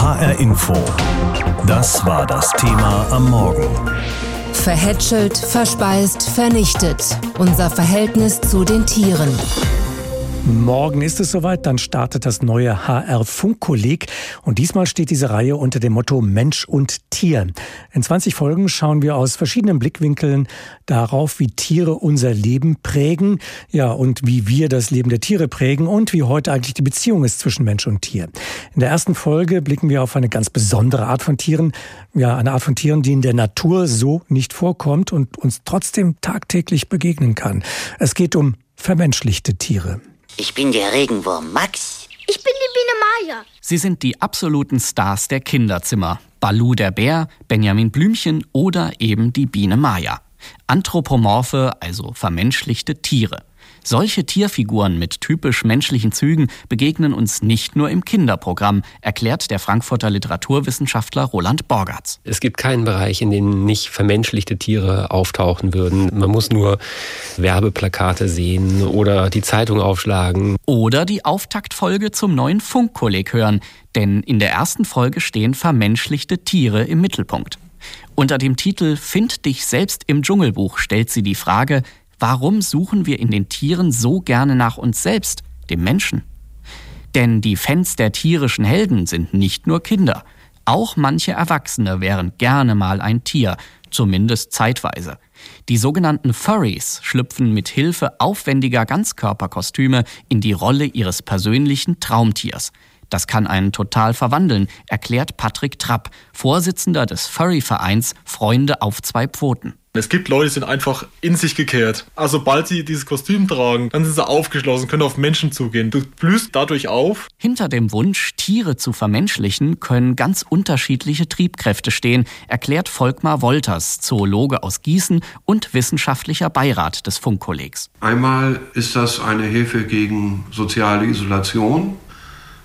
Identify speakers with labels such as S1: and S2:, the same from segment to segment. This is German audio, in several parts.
S1: HR Info. Das war das Thema am Morgen.
S2: Verhätschelt, verspeist, vernichtet. Unser Verhältnis zu den Tieren.
S3: Morgen ist es soweit, dann startet das neue HR Funkkolleg und diesmal steht diese Reihe unter dem Motto Mensch und Tier. In 20 Folgen schauen wir aus verschiedenen Blickwinkeln darauf, wie Tiere unser Leben prägen, ja, und wie wir das Leben der Tiere prägen und wie heute eigentlich die Beziehung ist zwischen Mensch und Tier. In der ersten Folge blicken wir auf eine ganz besondere Art von Tieren, ja, eine Art von Tieren, die in der Natur so nicht vorkommt und uns trotzdem tagtäglich begegnen kann. Es geht um vermenschlichte Tiere.
S4: Ich bin der Regenwurm Max.
S5: Ich bin die Biene Maya.
S6: Sie sind die absoluten Stars der Kinderzimmer. Balu der Bär, Benjamin Blümchen oder eben die Biene Maya. Anthropomorphe, also vermenschlichte Tiere. Solche Tierfiguren mit typisch menschlichen Zügen begegnen uns nicht nur im Kinderprogramm, erklärt der Frankfurter Literaturwissenschaftler Roland Borgatz.
S7: Es gibt keinen Bereich, in dem nicht vermenschlichte Tiere auftauchen würden. Man muss nur Werbeplakate sehen oder die Zeitung aufschlagen.
S6: Oder die Auftaktfolge zum neuen Funkkolleg hören, denn in der ersten Folge stehen vermenschlichte Tiere im Mittelpunkt. Unter dem Titel Find dich selbst im Dschungelbuch stellt sie die Frage, Warum suchen wir in den Tieren so gerne nach uns selbst, dem Menschen? Denn die Fans der tierischen Helden sind nicht nur Kinder. Auch manche Erwachsene wären gerne mal ein Tier, zumindest zeitweise. Die sogenannten Furries schlüpfen mit Hilfe aufwendiger Ganzkörperkostüme in die Rolle ihres persönlichen Traumtiers. Das kann einen total verwandeln, erklärt Patrick Trapp, Vorsitzender des Furry-Vereins Freunde auf zwei Pfoten.
S8: Es gibt Leute, die sind einfach in sich gekehrt. Also sobald sie dieses Kostüm tragen, dann sind sie aufgeschlossen, können auf Menschen zugehen. Du blühst dadurch auf.
S6: Hinter dem Wunsch, Tiere zu vermenschlichen, können ganz unterschiedliche Triebkräfte stehen, erklärt Volkmar Wolters, Zoologe aus Gießen und wissenschaftlicher Beirat des Funkkollegs.
S9: Einmal ist das eine Hilfe gegen soziale Isolation.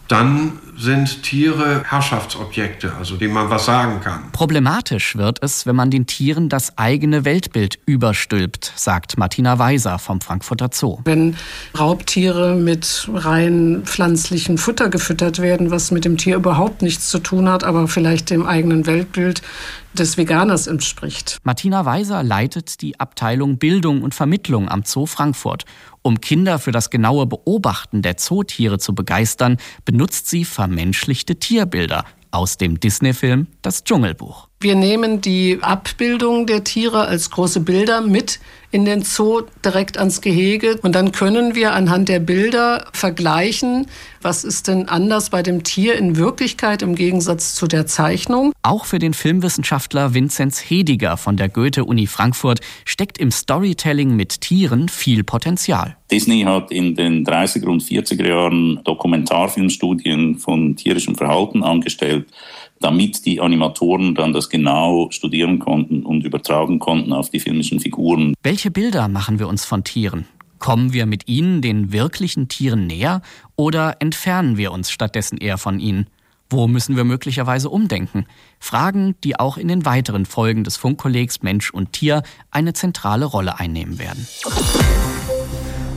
S9: Dann sind Tiere Herrschaftsobjekte, also denen man was sagen kann.
S6: Problematisch wird es, wenn man den Tieren das eigene Weltbild überstülpt, sagt Martina Weiser vom Frankfurter Zoo.
S10: Wenn Raubtiere mit rein pflanzlichem Futter gefüttert werden, was mit dem Tier überhaupt nichts zu tun hat, aber vielleicht dem eigenen Weltbild des Veganers entspricht.
S6: Martina Weiser leitet die Abteilung Bildung und Vermittlung am Zoo Frankfurt. Um Kinder für das genaue Beobachten der Zootiere zu begeistern, benutzt sie vermenschlichte Tierbilder aus dem Disney-Film Das Dschungelbuch.
S10: Wir nehmen die Abbildung der Tiere als große Bilder mit in den Zoo direkt ans Gehege und dann können wir anhand der Bilder vergleichen, was ist denn anders bei dem Tier in Wirklichkeit im Gegensatz zu der Zeichnung.
S6: Auch für den Filmwissenschaftler Vinzenz Hediger von der Goethe-Uni Frankfurt steckt im Storytelling mit Tieren viel Potenzial.
S11: Disney hat in den 30er und 40er Jahren Dokumentarfilmstudien von tierischem Verhalten angestellt damit die Animatoren dann das genau studieren konnten und übertragen konnten auf die filmischen Figuren.
S6: Welche Bilder machen wir uns von Tieren? Kommen wir mit ihnen den wirklichen Tieren näher oder entfernen wir uns stattdessen eher von ihnen? Wo müssen wir möglicherweise umdenken? Fragen, die auch in den weiteren Folgen des Funkkollegs Mensch und Tier eine zentrale Rolle einnehmen werden.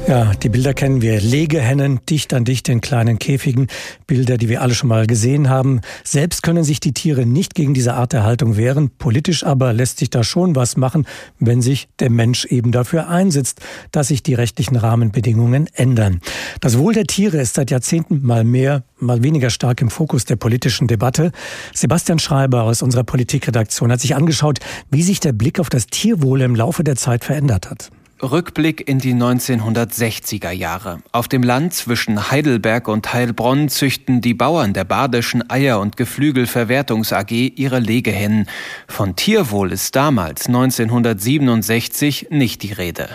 S3: Ja, die Bilder kennen wir. Legehennen dicht an dicht in kleinen Käfigen. Bilder, die wir alle schon mal gesehen haben. Selbst können sich die Tiere nicht gegen diese Art der Haltung wehren. Politisch aber lässt sich da schon was machen, wenn sich der Mensch eben dafür einsetzt, dass sich die rechtlichen Rahmenbedingungen ändern. Das Wohl der Tiere ist seit Jahrzehnten mal mehr, mal weniger stark im Fokus der politischen Debatte. Sebastian Schreiber aus unserer Politikredaktion hat sich angeschaut, wie sich der Blick auf das Tierwohl im Laufe der Zeit verändert hat.
S12: Rückblick in die 1960er Jahre. Auf dem Land zwischen Heidelberg und Heilbronn züchten die Bauern der Badischen Eier- und Geflügelverwertungs AG ihre Legehennen. Von Tierwohl ist damals 1967 nicht die Rede.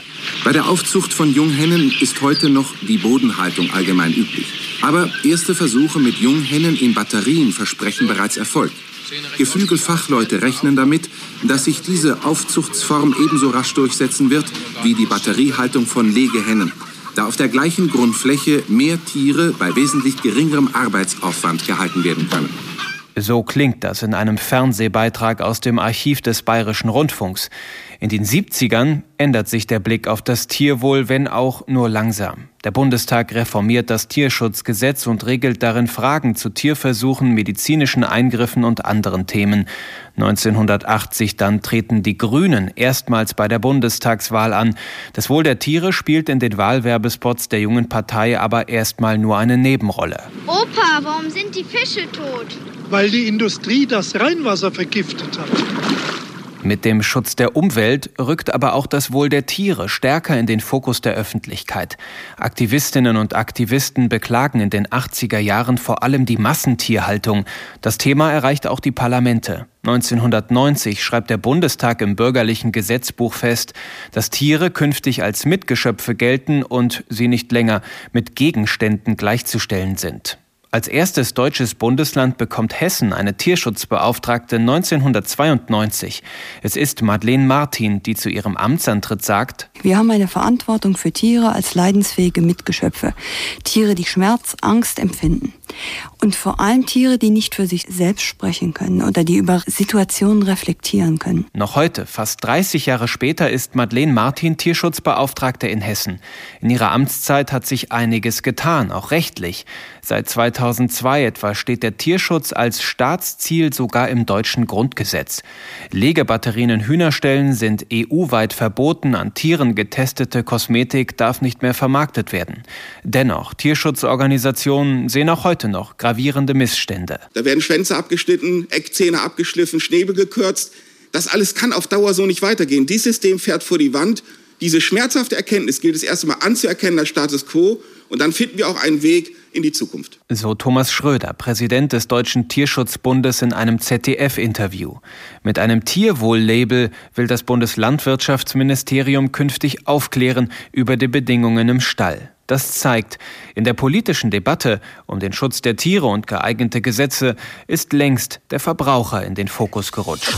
S13: Bei der Aufzucht von Junghennen ist heute noch die Bodenhaltung allgemein üblich. Aber erste Versuche mit Junghennen in Batterien versprechen bereits Erfolg. Geflügelfachleute rechnen damit, dass sich diese Aufzuchtsform ebenso rasch durchsetzen wird wie die Batteriehaltung von Legehennen, da auf der gleichen Grundfläche mehr Tiere bei wesentlich geringerem Arbeitsaufwand gehalten werden können.
S12: So klingt das in einem Fernsehbeitrag aus dem Archiv des Bayerischen Rundfunks. In den 70ern ändert sich der Blick auf das Tierwohl, wenn auch nur langsam. Der Bundestag reformiert das Tierschutzgesetz und regelt darin Fragen zu Tierversuchen, medizinischen Eingriffen und anderen Themen. 1980 dann treten die Grünen erstmals bei der Bundestagswahl an. Das Wohl der Tiere spielt in den Wahlwerbespots der jungen Partei aber erstmal nur eine Nebenrolle.
S5: Opa, warum sind die Fische tot?
S14: Weil die Industrie das Rheinwasser vergiftet hat.
S12: Mit dem Schutz der Umwelt rückt aber auch das Wohl der Tiere stärker in den Fokus der Öffentlichkeit. Aktivistinnen und Aktivisten beklagen in den 80er Jahren vor allem die Massentierhaltung. Das Thema erreicht auch die Parlamente. 1990 schreibt der Bundestag im bürgerlichen Gesetzbuch fest, dass Tiere künftig als Mitgeschöpfe gelten und sie nicht länger mit Gegenständen gleichzustellen sind. Als erstes deutsches Bundesland bekommt Hessen eine Tierschutzbeauftragte 1992. Es ist Madeleine Martin, die zu ihrem Amtsantritt sagt,
S15: Wir haben eine Verantwortung für Tiere als leidensfähige Mitgeschöpfe. Tiere, die Schmerz, Angst empfinden. Und vor allem Tiere, die nicht für sich selbst sprechen können oder die über Situationen reflektieren können.
S12: Noch heute, fast 30 Jahre später, ist Madeleine Martin Tierschutzbeauftragte in Hessen. In ihrer Amtszeit hat sich einiges getan, auch rechtlich. Seit 2002 etwa steht der Tierschutz als Staatsziel sogar im deutschen Grundgesetz. Legebatterien in Hühnerstellen sind EU-weit verboten, an Tieren getestete Kosmetik darf nicht mehr vermarktet werden. Dennoch, Tierschutzorganisationen sehen auch heute noch gravierende Missstände.
S13: Da werden Schwänze abgeschnitten, Eckzähne abgeschliffen, Schnäbel gekürzt. Das alles kann auf Dauer so nicht weitergehen. Dieses System fährt vor die Wand. Diese schmerzhafte Erkenntnis gilt es erst einmal anzuerkennen als Status quo und dann finden wir auch einen Weg in die Zukunft.
S12: So Thomas Schröder, Präsident des Deutschen Tierschutzbundes in einem ZDF-Interview. Mit einem Tierwohl-Label will das Bundeslandwirtschaftsministerium künftig aufklären über die Bedingungen im Stall. Das zeigt, in der politischen Debatte um den Schutz der Tiere und geeignete Gesetze ist längst der Verbraucher in den Fokus gerutscht.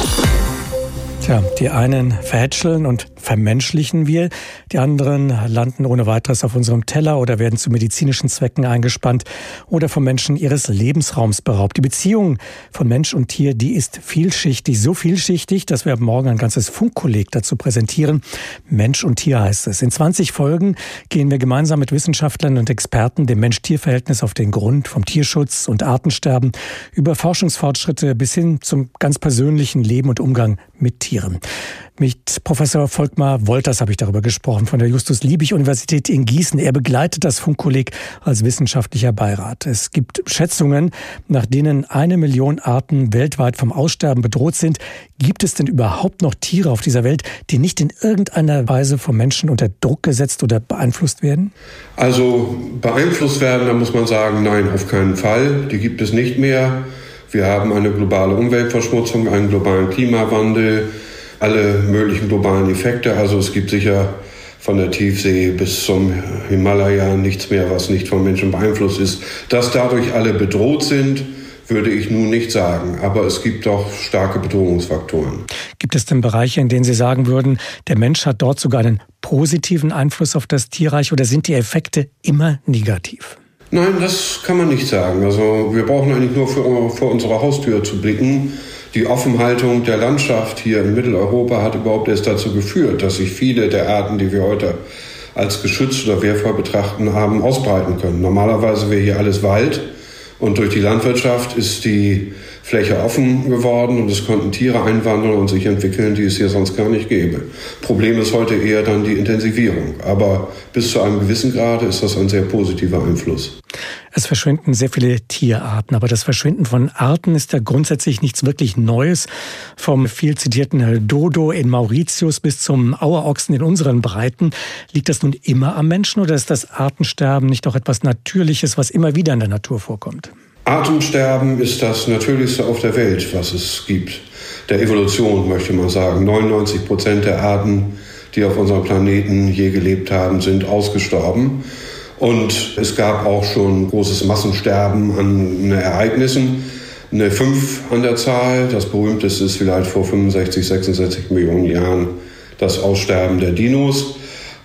S3: Tja, die einen verhätscheln und vermenschlichen wir, die anderen landen ohne weiteres auf unserem Teller oder werden zu medizinischen Zwecken eingespannt oder vom Menschen ihres Lebensraums beraubt. Die Beziehung von Mensch und Tier, die ist vielschichtig, so vielschichtig, dass wir ab morgen ein ganzes Funkkolleg dazu präsentieren. Mensch und Tier heißt es. In 20 Folgen gehen wir gemeinsam mit Wissenschaftlern und Experten dem Mensch-Tier-Verhältnis auf den Grund, vom Tierschutz und Artensterben über Forschungsfortschritte bis hin zum ganz persönlichen Leben und Umgang mit Tieren. Mit Professor Volkmar Wolters habe ich darüber gesprochen von der Justus-Liebig-Universität in Gießen. Er begleitet das Funkkolleg als wissenschaftlicher Beirat. Es gibt Schätzungen, nach denen eine Million Arten weltweit vom Aussterben bedroht sind. Gibt es denn überhaupt noch Tiere auf dieser Welt, die nicht in irgendeiner Weise vom Menschen unter Druck gesetzt oder beeinflusst werden?
S9: Also beeinflusst werden, da muss man sagen, nein, auf keinen Fall. Die gibt es nicht mehr. Wir haben eine globale Umweltverschmutzung, einen globalen Klimawandel, alle möglichen globalen Effekte. Also es gibt sicher von der Tiefsee bis zum Himalaya nichts mehr, was nicht vom Menschen beeinflusst ist. Dass dadurch alle bedroht sind, würde ich nun nicht sagen. Aber es gibt doch starke Bedrohungsfaktoren.
S3: Gibt es denn Bereiche, in denen Sie sagen würden, der Mensch hat dort sogar einen positiven Einfluss auf das Tierreich oder sind die Effekte immer negativ?
S9: Nein, das kann man nicht sagen. Also wir brauchen eigentlich nur vor, vor unsere Haustür zu blicken. Die Offenhaltung der Landschaft hier in Mitteleuropa hat überhaupt erst dazu geführt, dass sich viele der Arten, die wir heute als geschützt oder wehrvoll betrachten, haben ausbreiten können. Normalerweise wäre hier alles Wald und durch die Landwirtschaft ist die Fläche offen geworden und es konnten Tiere einwandern und sich entwickeln, die es hier sonst gar nicht gäbe. Problem ist heute eher dann die Intensivierung. Aber bis zu einem gewissen Grade ist das ein sehr positiver Einfluss.
S3: Es verschwinden sehr viele Tierarten, aber das Verschwinden von Arten ist ja grundsätzlich nichts wirklich Neues. Vom viel zitierten Dodo in Mauritius bis zum Auerochsen in unseren Breiten. Liegt das nun immer am Menschen oder ist das Artensterben nicht auch etwas Natürliches, was immer wieder in der Natur vorkommt?
S9: Artensterben ist das Natürlichste auf der Welt, was es gibt. Der Evolution möchte man sagen. 99 Prozent der Arten, die auf unserem Planeten je gelebt haben, sind ausgestorben. Und es gab auch schon großes Massensterben an Ereignissen. Eine 5 an der Zahl. Das berühmteste ist vielleicht vor 65, 66 Millionen Jahren das Aussterben der Dinos.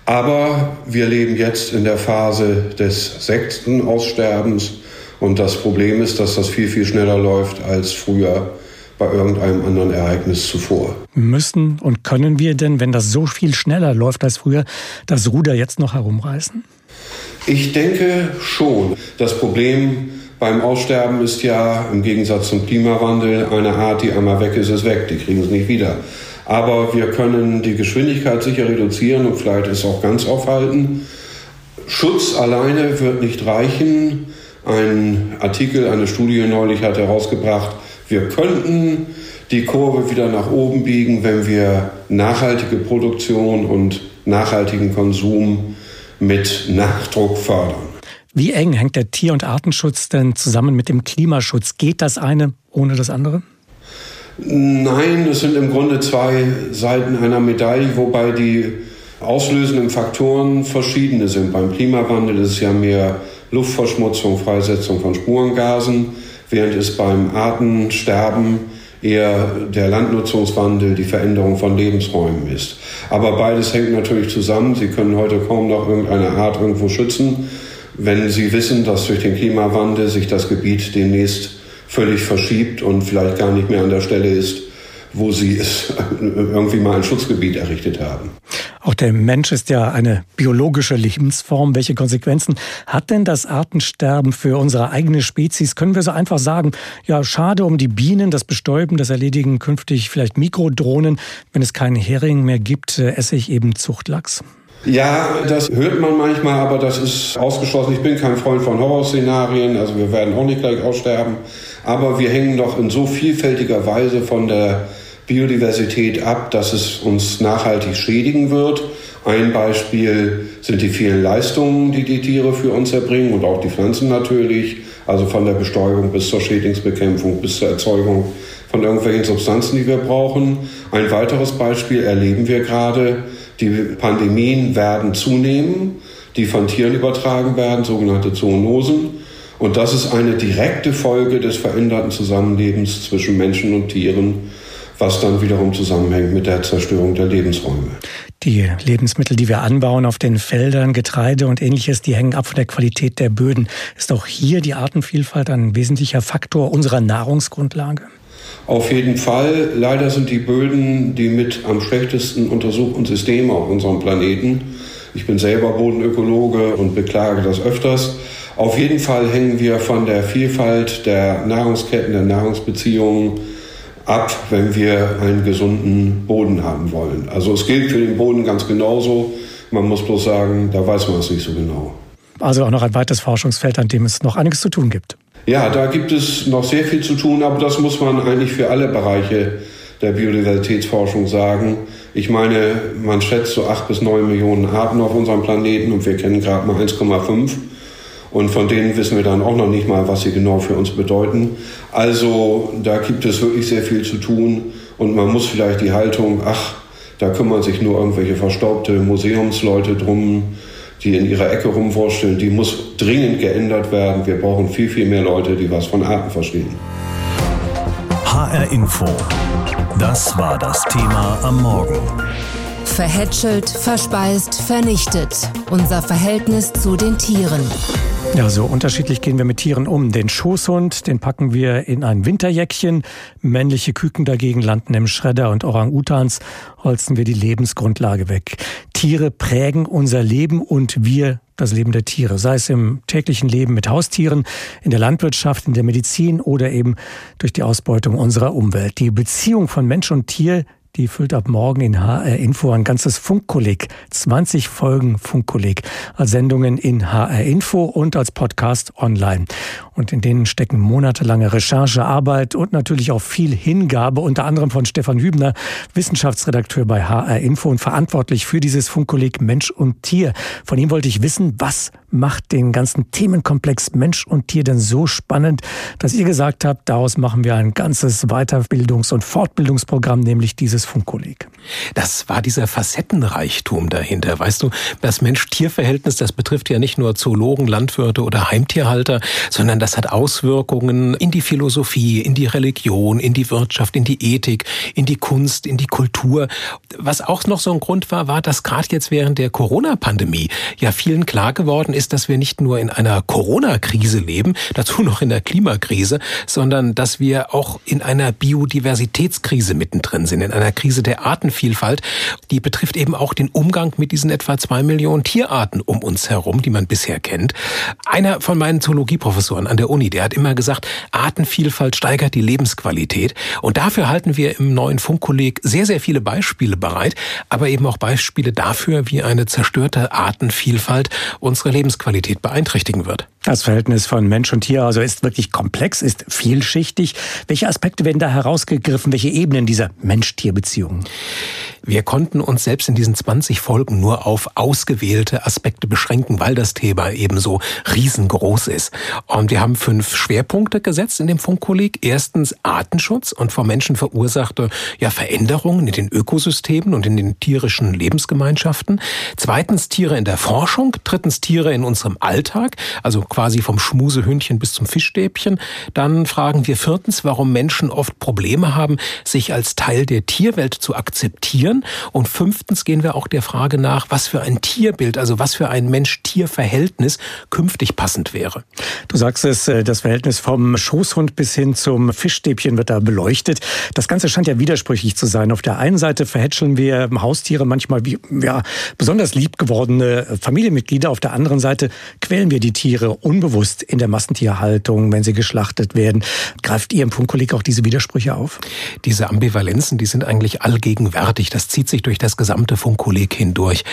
S9: Aber wir leben jetzt in der Phase des sechsten Aussterbens Und das Problem ist, dass das viel, viel schneller läuft als früher bei irgendeinem anderen Ereignis zuvor.
S3: Müssen und können wir denn, wenn das so viel schneller läuft als früher, das Ruder jetzt noch herumreißen?
S9: Ich denke schon. Das Problem beim Aussterben ist ja im Gegensatz zum Klimawandel eine Art, die einmal weg ist, ist weg. Die kriegen es nicht wieder. Aber wir können die Geschwindigkeit sicher reduzieren und vielleicht es auch ganz aufhalten. Schutz alleine wird nicht reichen. Ein Artikel, eine Studie neulich hat herausgebracht, wir könnten die Kurve wieder nach oben biegen, wenn wir nachhaltige Produktion und nachhaltigen Konsum mit Nachdruck fördern.
S3: Wie eng hängt der Tier- und Artenschutz denn zusammen mit dem Klimaschutz? Geht das eine ohne das andere?
S9: Nein, es sind im Grunde zwei Seiten einer Medaille, wobei die auslösenden Faktoren verschiedene sind. Beim Klimawandel ist es ja mehr Luftverschmutzung, Freisetzung von Spurengasen, während es beim Artensterben eher der Landnutzungswandel, die Veränderung von Lebensräumen ist. Aber beides hängt natürlich zusammen. Sie können heute kaum noch irgendeine Art irgendwo schützen, wenn Sie wissen, dass durch den Klimawandel sich das Gebiet demnächst völlig verschiebt und vielleicht gar nicht mehr an der Stelle ist, wo sie es irgendwie mal ein Schutzgebiet errichtet haben.
S3: Auch der Mensch ist ja eine biologische Lebensform. Welche Konsequenzen hat denn das Artensterben für unsere eigene Spezies? Können wir so einfach sagen, ja, schade um die Bienen, das Bestäuben, das erledigen künftig vielleicht Mikrodrohnen. Wenn es keinen Hering mehr gibt, äh, esse ich eben Zuchtlachs.
S9: Ja, das hört man manchmal, aber das ist ausgeschlossen. Ich bin kein Freund von Horrorszenarien, also wir werden auch nicht gleich aussterben. Aber wir hängen doch in so vielfältiger Weise von der Biodiversität ab, dass es uns nachhaltig schädigen wird. Ein Beispiel sind die vielen Leistungen, die die Tiere für uns erbringen und auch die Pflanzen natürlich. Also von der Bestäubung bis zur Schädlingsbekämpfung bis zur Erzeugung von irgendwelchen Substanzen, die wir brauchen. Ein weiteres Beispiel erleben wir gerade. Die Pandemien werden zunehmen, die von Tieren übertragen werden, sogenannte Zoonosen. Und das ist eine direkte Folge des veränderten Zusammenlebens zwischen Menschen und Tieren was dann wiederum zusammenhängt mit der Zerstörung der Lebensräume.
S3: Die Lebensmittel, die wir anbauen auf den Feldern, Getreide und ähnliches, die hängen ab von der Qualität der Böden. Ist auch hier die Artenvielfalt ein wesentlicher Faktor unserer Nahrungsgrundlage?
S9: Auf jeden Fall. Leider sind die Böden die mit am schlechtesten untersuchten Systeme auf unserem Planeten. Ich bin selber Bodenökologe und beklage das öfters. Auf jeden Fall hängen wir von der Vielfalt der Nahrungsketten, der Nahrungsbeziehungen ab, wenn wir einen gesunden Boden haben wollen. Also es gilt für den Boden ganz genauso. Man muss bloß sagen, da weiß man es nicht so genau.
S3: Also auch noch ein weiteres Forschungsfeld, an dem es noch einiges zu tun gibt.
S9: Ja, da gibt es noch sehr viel zu tun, aber das muss man eigentlich für alle Bereiche der Biodiversitätsforschung sagen. Ich meine, man schätzt so acht bis neun Millionen Arten auf unserem Planeten und wir kennen gerade mal 1,5. Und von denen wissen wir dann auch noch nicht mal, was sie genau für uns bedeuten. Also da gibt es wirklich sehr viel zu tun und man muss vielleicht die Haltung, ach, da kümmern sich nur irgendwelche verstaubte Museumsleute drum, die in ihrer Ecke rumwursteln, die muss dringend geändert werden. Wir brauchen viel, viel mehr Leute, die was von Arten verstehen.
S1: HR Info. Das war das Thema am Morgen.
S2: Verhätschelt, verspeist, vernichtet. Unser Verhältnis zu den Tieren.
S3: Ja, so unterschiedlich gehen wir mit Tieren um. Den Schoßhund, den packen wir in ein Winterjäckchen. Männliche Küken dagegen landen im Schredder und Orang-Utans holzen wir die Lebensgrundlage weg. Tiere prägen unser Leben und wir das Leben der Tiere, sei es im täglichen Leben mit Haustieren, in der Landwirtschaft, in der Medizin oder eben durch die Ausbeutung unserer Umwelt. Die Beziehung von Mensch und Tier die füllt ab morgen in HR Info ein ganzes Funkkolleg. 20 Folgen Funkkolleg als Sendungen in HR Info und als Podcast online. Und in denen stecken monatelange Recherche, Arbeit und natürlich auch viel Hingabe, unter anderem von Stefan Hübner, Wissenschaftsredakteur bei HR Info und verantwortlich für dieses Funkkolleg Mensch und Tier. Von ihm wollte ich wissen, was macht den ganzen Themenkomplex Mensch und Tier denn so spannend, dass ihr gesagt habt, daraus machen wir ein ganzes Weiterbildungs- und Fortbildungsprogramm, nämlich dieses dieses Funkkolleg?
S16: Das war dieser Facettenreichtum dahinter. Weißt du, das Mensch-Tier-Verhältnis, das betrifft ja nicht nur Zoologen, Landwirte oder Heimtierhalter, sondern das hat Auswirkungen in die Philosophie, in die Religion, in die Wirtschaft, in die Ethik, in die Kunst, in die Kultur. Was auch noch so ein Grund war, war, dass gerade jetzt während der Corona-Pandemie ja vielen klar geworden ist, dass wir nicht nur in einer Corona-Krise leben, dazu noch in der Klimakrise, sondern dass wir auch in einer Biodiversitätskrise mittendrin sind, in einer Krise der Artenvielfalt. Die betrifft eben auch den Umgang mit diesen etwa zwei Millionen Tierarten um uns herum, die man bisher kennt. Einer von meinen Zoologieprofessoren an der Uni, der hat immer gesagt, Artenvielfalt steigert die Lebensqualität. Und dafür halten wir im neuen Funkkolleg sehr, sehr viele Beispiele bereit, aber eben auch Beispiele dafür, wie eine zerstörte Artenvielfalt unsere Lebensqualität beeinträchtigen wird.
S3: Das Verhältnis von Mensch und Tier also ist wirklich komplex, ist vielschichtig. Welche Aspekte werden da herausgegriffen? Welche Ebenen dieser Mensch-Tier-Beziehungen?
S16: Wir konnten uns selbst in diesen 20 Folgen nur auf ausgewählte Aspekte beschränken, weil das Thema eben so riesengroß ist. Und wir haben fünf Schwerpunkte gesetzt in dem Funkkolleg. Erstens Artenschutz und vom Menschen verursachte ja, Veränderungen in den Ökosystemen und in den tierischen Lebensgemeinschaften. Zweitens Tiere in der Forschung. Drittens Tiere in unserem Alltag, also quasi vom Schmusehündchen bis zum Fischstäbchen. Dann fragen wir viertens, warum Menschen oft Probleme haben, sich als Teil der Tierwelt zu akzeptieren. Und fünftens gehen wir auch der Frage nach, was für ein Tierbild, also was für ein Mensch-Tier-Verhältnis künftig passend wäre.
S3: Du sagst es, äh, das Verhältnis vom Schoßhund bis hin zum Fischstäbchen wird da beleuchtet. Das Ganze scheint ja widersprüchlich zu sein. Auf der einen Seite verhätscheln wir Haustiere manchmal wie ja, besonders lieb gewordene Familienmitglieder. Auf der anderen Seite quälen wir die Tiere unbewusst in der Massentierhaltung, wenn sie geschlachtet werden. Greift ihr Funkkolleg auch diese Widersprüche auf?
S16: Diese Ambivalenzen, die sind eigentlich allgegenwärtig. Das zieht sich durch das gesamte Funkkolleg hindurch.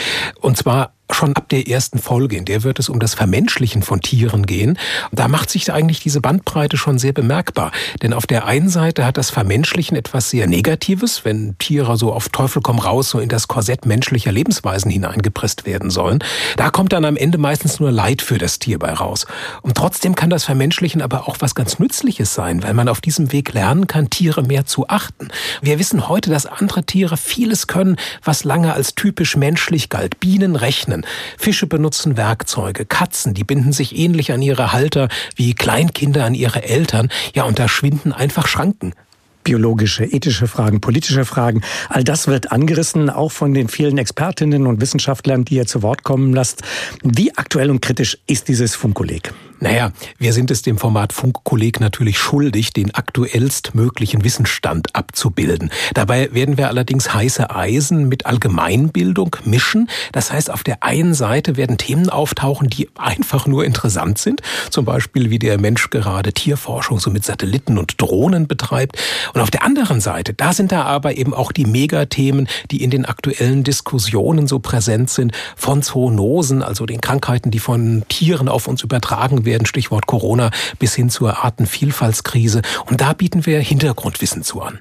S16: Und zwar schon ab der ersten Folge, in der wird es um das Vermenschlichen von Tieren gehen. Da macht sich eigentlich diese Bandbreite schon sehr bemerkbar. Denn auf der einen Seite hat das Vermenschlichen etwas sehr Negatives, wenn Tiere so auf Teufel komm raus so in das Korsett menschlicher Lebensweisen hineingepresst werden sollen. Da kommt dann am Ende meistens nur Leid für das Tier bei raus. Und trotzdem kann das Vermenschlichen aber auch was ganz Nützliches sein, weil man auf diesem Weg lernen kann, Tiere mehr zu achten. Wir wissen heute, dass andere Tiere vieles können, was lange als typisch menschlich galt. Bienen rechnen Tieren. Fische benutzen Werkzeuge, Katzen, die binden sich ähnlich an ihre Halter wie Kleinkinder an ihre Eltern. Ja, und da schwinden einfach Schranken
S3: biologische, ethische Fragen, politische Fragen. All das wird angerissen, auch von den vielen Expertinnen und Wissenschaftlern, die ihr zu Wort kommen lasst. Wie aktuell und kritisch ist dieses Funkkolleg?
S16: Naja, wir sind es dem Format Funkkolleg natürlich schuldig, den aktuellst möglichen Wissensstand abzubilden. Dabei werden wir allerdings heiße Eisen mit Allgemeinbildung mischen. Das heißt, auf der einen Seite werden Themen auftauchen, die einfach nur interessant sind. Zum Beispiel, wie der Mensch gerade Tierforschung so mit Satelliten und Drohnen betreibt. Und auf der anderen Seite, da sind da aber eben auch die Megathemen, die in den aktuellen Diskussionen so präsent sind, von Zoonosen, also den Krankheiten, die von Tieren auf uns übertragen werden, Stichwort Corona, bis hin zur Artenvielfaltskrise. Und da bieten wir Hintergrundwissen zu an.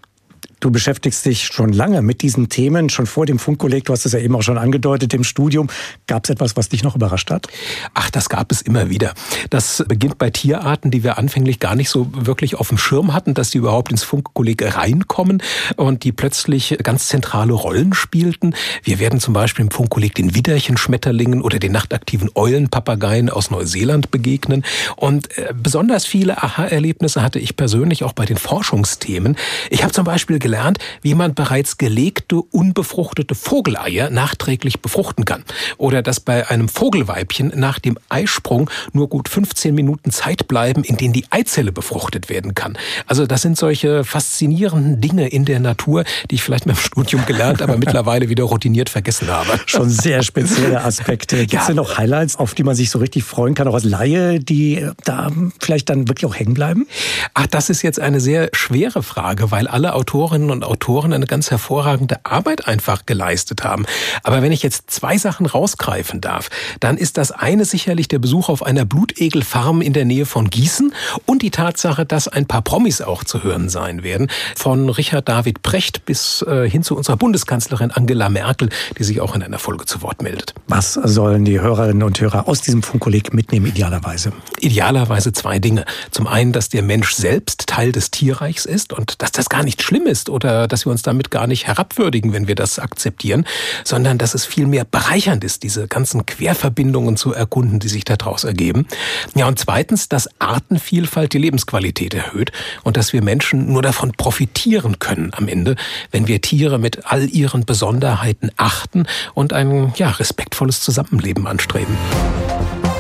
S3: Du beschäftigst dich schon lange mit diesen Themen, schon vor dem Funkkolleg. Du hast es ja eben auch schon angedeutet im Studium. Gab es etwas, was dich noch überrascht hat?
S16: Ach, das gab es immer wieder. Das beginnt bei Tierarten, die wir anfänglich gar nicht so wirklich auf dem Schirm hatten, dass die überhaupt ins Funkkolleg reinkommen und die plötzlich ganz zentrale Rollen spielten. Wir werden zum Beispiel im Funkkolleg den Widderchenschmetterlingen oder den nachtaktiven Eulenpapageien aus Neuseeland begegnen. Und äh, besonders viele Aha-Erlebnisse hatte ich persönlich auch bei den Forschungsthemen. Ich habe zum Beispiel gelernt, wie man bereits gelegte, unbefruchtete Vogeleier nachträglich befruchten kann. Oder dass bei einem Vogelweibchen nach dem Eisprung nur gut 15 Minuten Zeit bleiben, in denen die Eizelle befruchtet werden kann. Also das sind solche faszinierenden Dinge in der Natur, die ich vielleicht beim Studium gelernt, aber mittlerweile wieder routiniert vergessen habe.
S3: Schon sehr spezielle Aspekte. Gibt es ja. denn noch Highlights, auf die man sich so richtig freuen kann, auch als Laie, die da vielleicht dann wirklich auch hängen bleiben?
S16: Ach, das ist jetzt eine sehr schwere Frage, weil alle Autoren Autorinnen und Autoren eine ganz hervorragende Arbeit einfach geleistet haben. Aber wenn ich jetzt zwei Sachen rausgreifen darf, dann ist das eine sicherlich der Besuch auf einer Blutegelfarm in der Nähe von Gießen und die Tatsache, dass ein paar Promis auch zu hören sein werden. Von Richard David Precht bis äh, hin zu unserer Bundeskanzlerin Angela Merkel, die sich auch in einer Folge zu Wort meldet.
S3: Was sollen die Hörerinnen und Hörer aus diesem Funkkolleg mitnehmen, idealerweise?
S16: Idealerweise zwei Dinge. Zum einen, dass der Mensch selbst Teil des Tierreichs ist und dass das gar nicht schlimm ist, ist oder dass wir uns damit gar nicht herabwürdigen, wenn wir das akzeptieren, sondern dass es vielmehr bereichernd ist, diese ganzen Querverbindungen zu erkunden, die sich daraus ergeben. Ja, und zweitens, dass Artenvielfalt die Lebensqualität erhöht und dass wir Menschen nur davon profitieren können am Ende, wenn wir Tiere mit all ihren Besonderheiten achten und ein ja, respektvolles Zusammenleben anstreben.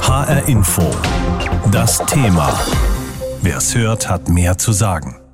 S1: HR Info. Das Thema. Wer es hört, hat mehr zu sagen.